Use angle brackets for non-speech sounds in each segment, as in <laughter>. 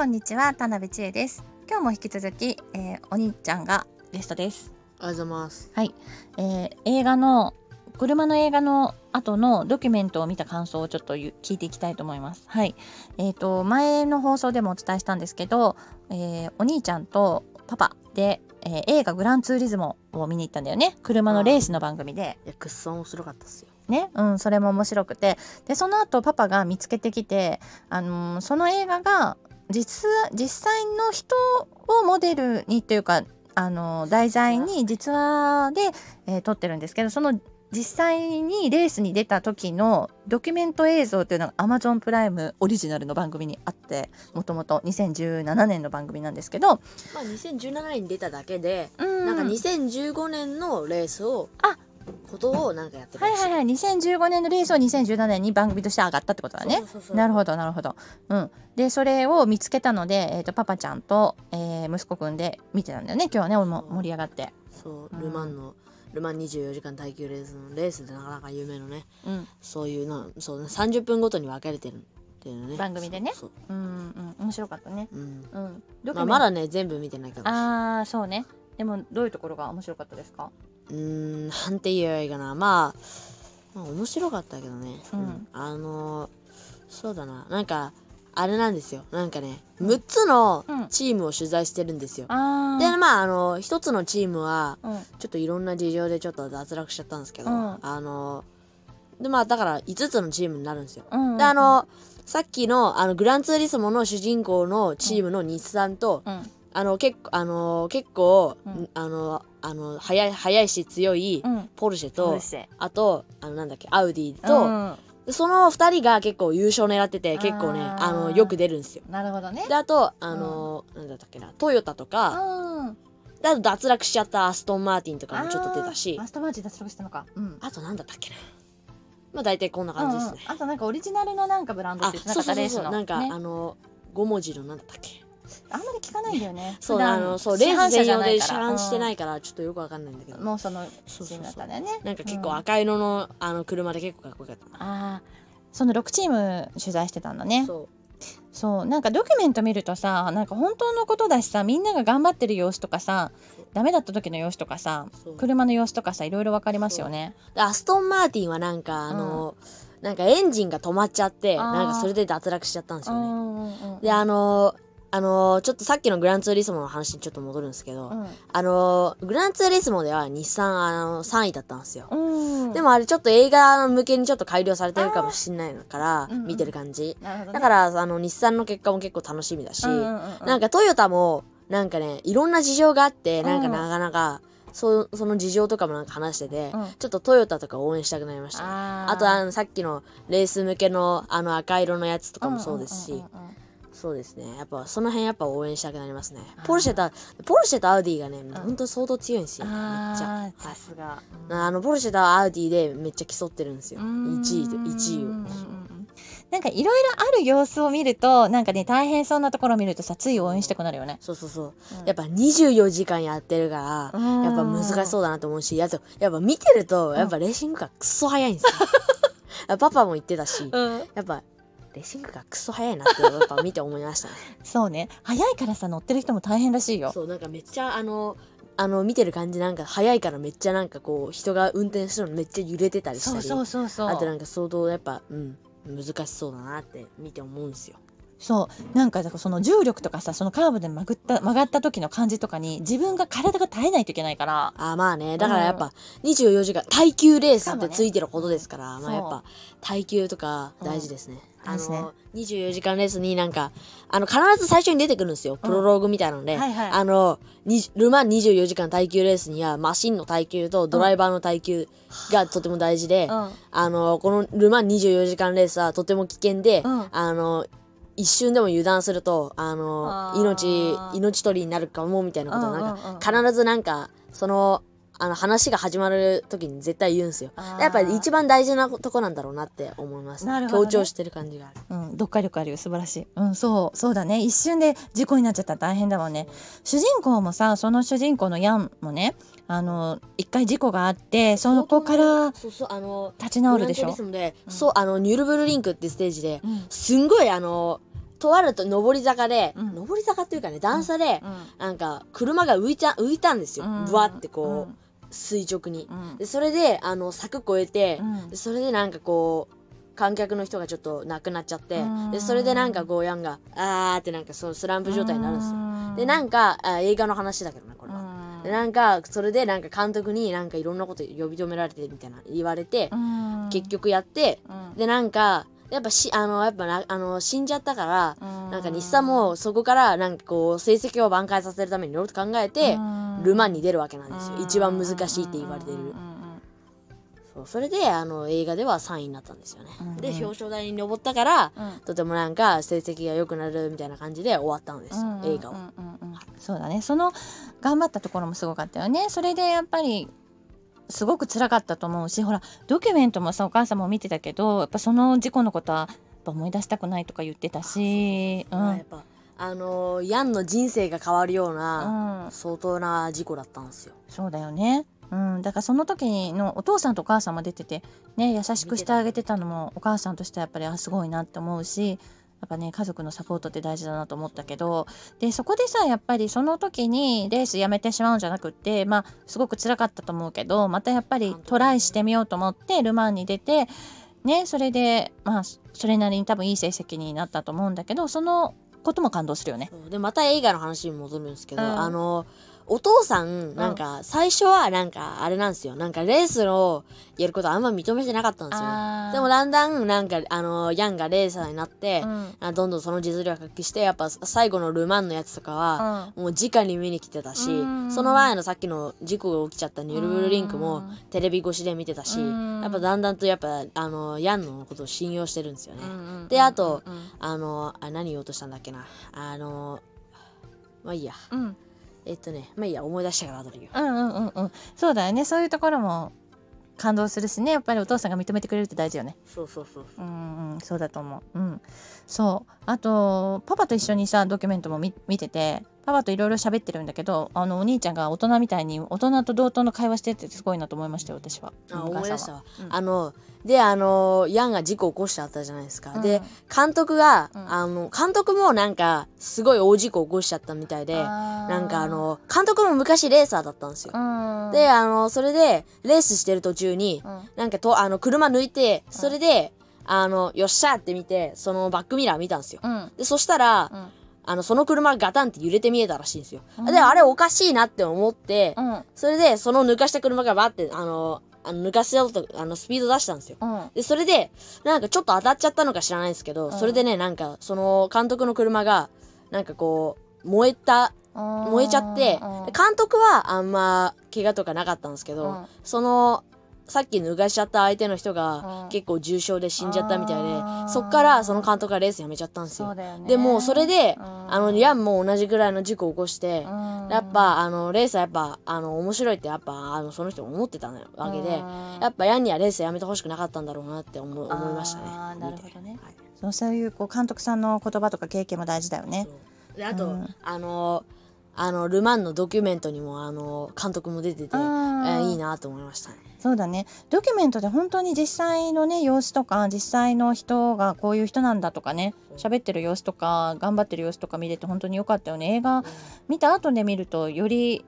こんにちは田辺千恵です今日も引き続き、えーお兄ちゃんがゲストですありがとうございます。はい、えー映画の車の映画の後のドキュメントを見た感想をちょっと聞いていきたいと思います。はい。えっ、と、前の放送でもお伝えしたんですけど、えーお兄ちゃんとパパで、えー映画グランツーリズモを見に行ったんだよね。車のレースの番組で。いや、くっそ面白かったっすよ。ね、うん、それも面白くて。で、その後パパが見つけてきて、あのーその映画が実、実際の人をモデルにというか、あのー題材に実話で、えー撮ってるんですけど、その実際にレースに出た時のドキュメント映像っていうのが Amazon プライムオリジナルの番組にあってもともと2017年の番組なんですけど、まあ、2017年に出ただけで、うん。なんか2015年のレースを、あことをなんかやってるらしはいはいはい。2015年のレースを2017年に番組として上がったってことだね。なるほどなるほど。うん、でそれを見つけたので、えー、とパパちゃんと、えー息子くんで見てたんだよね。今日はねも盛り上がって。そう。うん。ルマンの、ルマン24時間耐久レースのレースでなかなか有名のね、うん。そういうな、そうね、30分ごとに分かれてるっていうのね。番組でね。そう。う。んうん面白かったね。うん。うん、まあ、まだね、全部見てないから。ああそうね。でもどういうところが面白かったですか？うーん、なんて言えばいいかな。まあ、まあ、面白かったけどね。うんあのーそうだな。なんか、あれなんですよ。なんかね、6つのうんチームを取材してるんですよ。あで、まあ、あの、1つのチームは、うんちょっといろんな事情でちょっと脱落しちゃったんですけど、うんあのーで、まあ、だから5つのチームになるんですよ。うんで、あの、さっきの、あの、グランツーリスモの主人公のチームの日産と、うんあの、結構、あの、結構、うんあの、あの、速い、速いし強いうん。ポルシェとポル、シェ。あと、あの、なんだっけ、アウディと、うん。でその二人が結構優勝狙ってて、結構ね、あの、よく出るんですよ。なるほどね。で、あと、あの、なんだったっけな、トヨタとか、うん。であと脱落しちゃったアストンマーティンとかもちょっと出たし。あーマ、ストマーチ脱落したのか。うん。あとなんだったっけな。まあ大体こんな感じですね。うんうん。あとなんかオリジナルのなんかブランドっあ、て言ってなそうかったレースのそうそうそう、なんか、ね。あの、5文字のなんだったっけ。あんまり聞かないんだよね。そう、あの、そう、レース専用で車市販してないから、ちょっとよくわかんないんだけど。うん。もうそのそうそうそうシーンだったんだよね。なんか結構うん。赤色の、あの、車で結構かっこよかった。な。ああその6チーム取材してたんだね。そう。そう。なんかドキュメント見るとさなんか本当のことだしさみんなが頑張ってる様子とかさダメだった時の様子とかさ車の様子とかさいろいろわかりますよね。でアストンマーティンはなんか、あの、なんかエンジンが止まっちゃって、なんかそれで脱落しちゃったんですよね。うんうんうんで、あのーあのーちょっとさっきのグランツーリスモの話にちょっと戻るんですけど、うん。あのーグランツーリスモでは日産、あの3位だったんですよ。うん。でもあれちょっと映画向けにちょっと改良されてるかもしんないから、うんうん。見てる感じ。なるほどね。だから、あの、日産の結果も結構楽しみだし、うんうんうんうん。なんかトヨタも、なんかね、いろんな事情があって、なんかうんなかなか、そその事情とかもなんか話してて、うん。ちょっとトヨタとか応援したくなりましたね。あとあのさっきのレース向けのあの赤色のやつとかもそうですし、んんうんうんそうですね。やっぱその辺やっぱ応援したくなりますね。ポルシェとポルシェとアウディがね、ほん。と相当強いんですよ。めっちゃ。さすが。あのポルシェとアウディでめっちゃ競ってるんですよ。1位と1位を。なんかいろいろある様子を見るとなんかね大変そうなところを見るとさつい応援したくなるよね。そうそうそう、うん。やっぱ24時間やってるから、うん。やっぱ難しそうだなと思うしあとやっぱ見てるとやっぱレーシングカークソ速いんですよ。<laughs> パパも言ってたしうん、やっぱレーシングカークソ速いなってやっぱ見て思いましたね。<laughs> そうね。早いからさ乗ってる人も大変らしいよ。そうなんかめっちゃあのあの見てる感じなんか速いからめっちゃなんかこう人が運転してるのめっちゃ揺れてたりしたり。そうそうそうそう。あとなんか相当やっぱうん難しそうだなって見て思うんですよそう。なんかその重力とかさそのカーブで曲がった曲がった時の感じとかに自分が体が耐えないといけないから。あまあね。だからやっぱ24時間耐久レースってついてることですから、そう。まあやっぱ耐久とか大事ですね、うん。あの24時間レースになんかあの必ず最初に出てくるんですよ。プロローグみたいなので、はいはい。あのにルマン24時間耐久レースにはマシンの耐久とドライバーの耐久がとても大事で、うん。あの、このルマン24時間レースはとても危険で、うん。あの、一瞬でも油断すると、あの命、命取りになるかも、みたいなことを、なんか、必ずなんか、その、あの、話が始まる時に絶対言うんですよ。やっぱり一番大事なとこなんだろうなって思います。ね。強調してる感じがある。うん、読解力あるよ。素晴らしい。うんそう。そうだね。一瞬で事故になっちゃったら大変だもんね。主人公もさその主人公のヤンもねあの一回事故があってその子から立ち直るでしょ？そう、あの、ニュルブルリンクってステージで、うん。すんごいあの、とあると上り坂で、うん。上り坂っていうかね段差で、うん。なんか車が浮いた浮いたんですよ、うん。ぶわってこう、垂直に、うん。でそれであの柵越えて、それでなんかこう観客の人がちょっと亡くなっちゃって、うん。でそれでなんかこうヤンがあーってなんかそうスランプ状態になるんですよ、よでなんかあ映画の話だけどねこれは、でなんかそれでなんか監督になんかいろんなこと呼び止められてみたいな言われて、結局やってでなんかやっぱしあのやっぱなあの死んじゃったから、なんか日産もそこからなんかこう成績を挽回させるためにいろいろと考えて、ルマンに出るわけなんですよ、一番難しいって言われてる、そうそれであの映画では3位になったんですよね、うんで表彰台に登ったから、とてもなんか成績が良くなるみたいな感じで終わったんですよ、映画を、そうだね。その頑張ったところもすごかったよね。それでやっぱりすごく辛かったと思うしほらドキュメントもさお母さんも見てたけどやっぱその事故のことはやっぱ思い出したくないとか言ってたしうやっんぱあのヤンの人生が変わるような、うん。相当な事故だったんですよ。そうだよね。うん、だからその時のお父さんとお母さんも出ててね優しくしてあげてたのもお母さんとしてはやっぱりあすごいなって思うしやっぱね家族のサポートって大事だなと思ったけどでそこでさやっぱりその時にレースやめてしまうんじゃなくってまあすごく辛かったと思うけどまたやっぱりトライしてみようと思ってル・マンに出てねそれでまあそれなりに多分いい成績になったと思うんだけどそのことも感動するよね。でまた映画の話に戻るんですけど、うん。あのお父さんなんか最初はなんかあれなんですよ。なんかレースをやることあんま認めてなかったんですよ。でもだんだんなんかあのヤンがレーサーになって、うん。あどんどんその実力を発揮してやっぱ最後のル・マンのやつとかは、もう直に見に来てたし、うん。その前のさっきの事故が起きちゃったニュルブルリンクもうん。テレビ越しで見てたし、うん。やっぱだんだんとやっぱあのヤンのことを信用してるんですよね、うんであとうんあのあ何言おうとしたんだっけな。あのまあいいや。うんえっとねまあいいや思い出したから後で言う。うんうんうんうん。そうだよね。そういうところも感動するしね。やっぱりお父さんが認めてくれるって大事よね。そうそうそうそう。うんうん。そうだと思う。うん。そう。あとパパと一緒にさドキュメントも見見ててパパといろいろ喋ってるんだけどあのお兄ちゃんが大人みたいに大人と同等の会話してってすごいなと思いましたよ私は。あ思い出したわ、うん。あのであのヤンが事故を起こしちゃったじゃないですか、うん。で監督が、うん。あの監督もなんかすごい大事故を起こしちゃったみたいでななんかあの監督も昔レーサーだったんですよ、うん。であのそれでレースしてる途中にうん。なんかとあの車抜いてそれで、あのよっしゃって見てそのバックミラー見たんですよ。うん。でそしたら、うんあのその車がガタンって揺れて見えたらしいんですよ、うん。であれおかしいなって思って、うん。それでその抜かした車がバってあのあの抜かせようとあのスピード出したんですよ。うん。でそれでなんかちょっと当たっちゃったのか知らないんですけど、うん。それでねなんかその監督の車がなんかこう燃えた燃えちゃって監督はあんま怪我とかなかったんですけど、うん。そのさっき抜かしちゃった相手の人うん。が結構重傷で死んじゃったみたいで、そっからその監督がレースやめちゃったんですよ。よね。でもうそれで、うん。あのヤンも同じぐらいの事故を起こして、うん。やっぱあのレースはやっぱあの面白いってやっぱあのその人も思ってたわけで、うん。やっぱヤンにはレースやめてほしくなかったんだろうなって思う思いましたね。なるほどね。はい。そうそういうこう監督さんの言葉とか経験も大事だよね。あと、うん。あのあのル・マンのドキュメントにもあの監督も出てて、えーいいなと思いましたね。そうだね。ドキュメントで本当に実際のね様子とか実際の人がこういう人なんだとかね喋ってる様子とか頑張ってる様子とか見れて本当に良かったよね。映画見た後で見るとより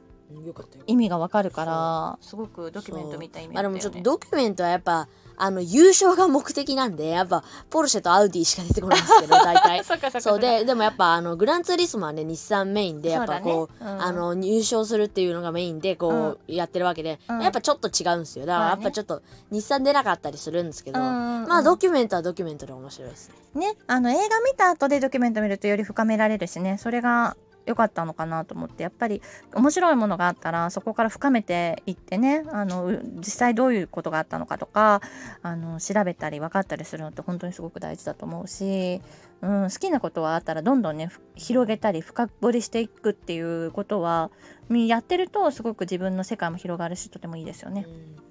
意味がわかるから。すごくドキュメント見た意味まあであったよね。もちょっとドキュメントはやっぱあの優勝が目的なんでやっぱポルシェとアウディしか出てこないんですけど <laughs> 大体。そっかそっかそうででもやっぱあのグランツーリスモはね日産メインでやっぱこうそうだねうん。あの入賞するっていうのがメインでこうやってるわけで、うん。やっぱちょっと違うんですよ。だからやっぱちょっと日産出なかったりするんですけど、うん。まあドキュメントはドキュメントで面白いですね。ねあの映画見た後でドキュメント見るとより深められるしねそれが良かったのかなと思ってやっぱり面白いものがあったらそこから深めていってねあの実際どういうことがあったのかとかあの調べたり分かったりするのって本当にすごく大事だと思うし、うん、好きなことはあったらどんどんね広げたり深掘りしていくっていうことはやってるとすごく自分の世界も広がるしとてもいいですよね。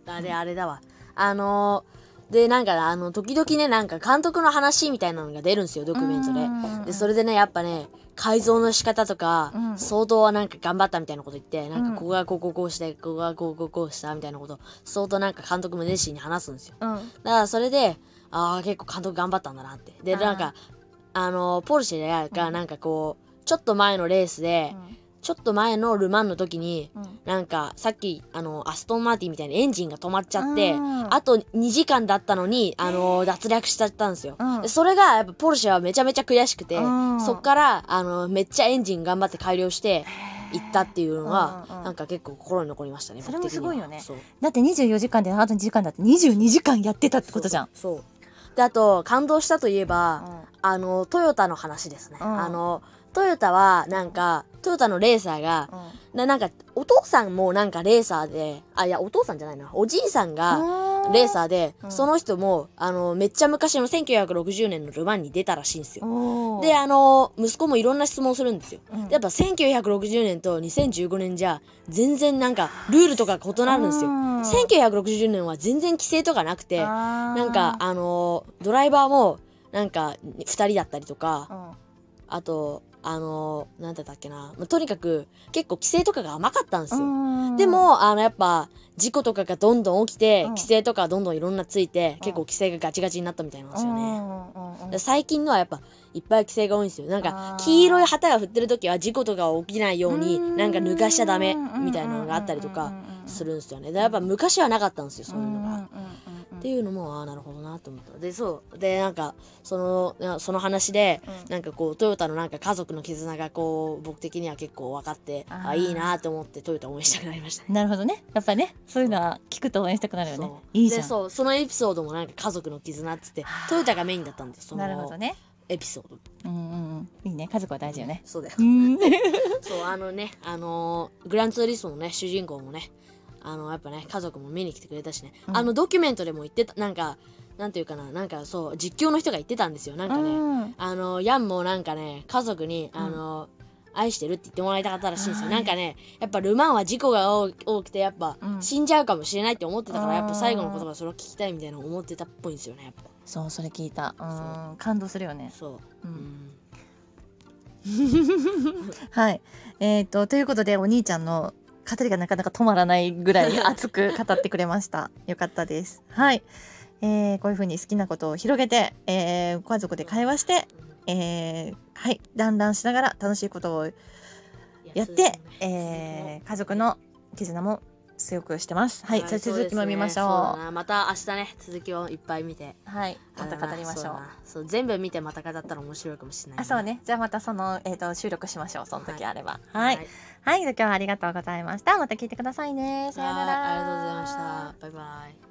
うん、あれあれだわあのーでなんかあの時々ねなんか監督の話みたいなのが出るんですよドキュメントで。でそれでねやっぱね改造の仕方とか、うん。相当はなんか頑張ったみたいなこと言ってなんうん。かここがこうこうこうしてここがこうこうこうしたみたいなこと相当なんか監督も熱心に話すんですよ。うん。だからそれでああ結構監督頑張ったんだなって。でなんかあのポルシェがなんかこうちょっと前のレースで、ちょっと前のルマンの時に、うん。なんかさっきあのアストンマーティンみたいにエンジンが止まっちゃって、うん。あと2時間だったのにあの脱落しちゃったんですよ、うん。でそれがやっぱポルシェはめちゃめちゃ悔しくて、うん。そっからあのめっちゃエンジン頑張って改良して行ったっていうのが、うんうんなんか結構心に残りましたねそれもすごいよね。だって24時間であと2時間だって22時間やってたってことじゃん。そう。であと感動したといえば、うん。あのトヨタの話ですね、うん。あのトヨタはなんかトヨタのレーサーが、ななんかお父さんもなんかレーサーであいやお父さんじゃないな。おじいさんがレーサーで、うん。その人もあのめっちゃ昔の1960年のルマンに出たらしいんですよ。であの息子もいろんな質問するんですよ。うん。でやっぱ1960年と2015年じゃ全然なんかルールとか異なるんですよ。うん。1960年は全然規制とかなくてなんかあのドライバーもなんか2人だったりとかうん。あとあのなんだったっけな、まあとにかく結構規制とかが甘かったんですよ。うん。でもあのやっぱ事故とかがどんどん起きて、うん。規制とかどんどんいろんなついて、結構規制がガチガチになったみたいなんですよね、最近のはやっぱいっぱい規制が多いんですよ。なんあかー。黄色い旗が振ってる時は事故とか起きないようにうん。なんか脱がしちゃダメみたいなのがあったりとかするんですよね。でやっぱ昔はなかったんですよそういうのが。っていうのもああなるほどなと思った。でそう。でなんかそのなその話で、うん。なんかこうトヨタのなんか家族の絆がこう僕的には結構分かってあー。あいいなと思ってトヨタ応援したくなりましたね。なるほどね。やっぱねそういうのは聞くと応援したくなるよね。いいじゃん。でそう。そのエピソードもなんか家族の絆っつってトヨタがメインだったんですそのなるほどね。エピソード。うんうんうん。いいね。家族は大事よね。そうだよ。う <laughs> んそうあのねあのーグランツーリスモのね主人公もねあのやっぱね家族も見に来てくれたしね、うん。あのドキュメントでも言ってたなんかなんていうかななんかそう実況の人が言ってたんですよ。なんかね、うんあのヤンもなんかね家族にあの、愛してるって言ってもらいたかったらしいんですよ。はいなんかねやっぱルマンは事故が多多くてやっぱうん。死んじゃうかもしれないって思ってたから、やっぱ最後の言葉それを聞きたいみたいなの思ってたっぽいんですよねやっぱ。そうそれ聞いた。うそん感動するよね。そう、ううんん。<laughs> はい。えーとということでお兄ちゃんの語りがなかなか止まらないぐらい <laughs> 熱く語ってくれました。よかったです。はい。えーこういう風に好きなことを広げて、えーご家族で会話して、えーはい。団らんしながら楽しいことをやって、えー家族の絆も強くしてます。はい、じゃあ続きも見ましょう。また明日ね続きをいっぱい見てはい、また語りましょう。そう全部見てまた語ったら面白いかもしれないあ、そうね。じゃあまたそのえっ、と収録しましょう。その時あれば。は。はいいはい、今日はありがとうございました。また聞いてくださいね。さようなら。はいありがとうございましたバイバイ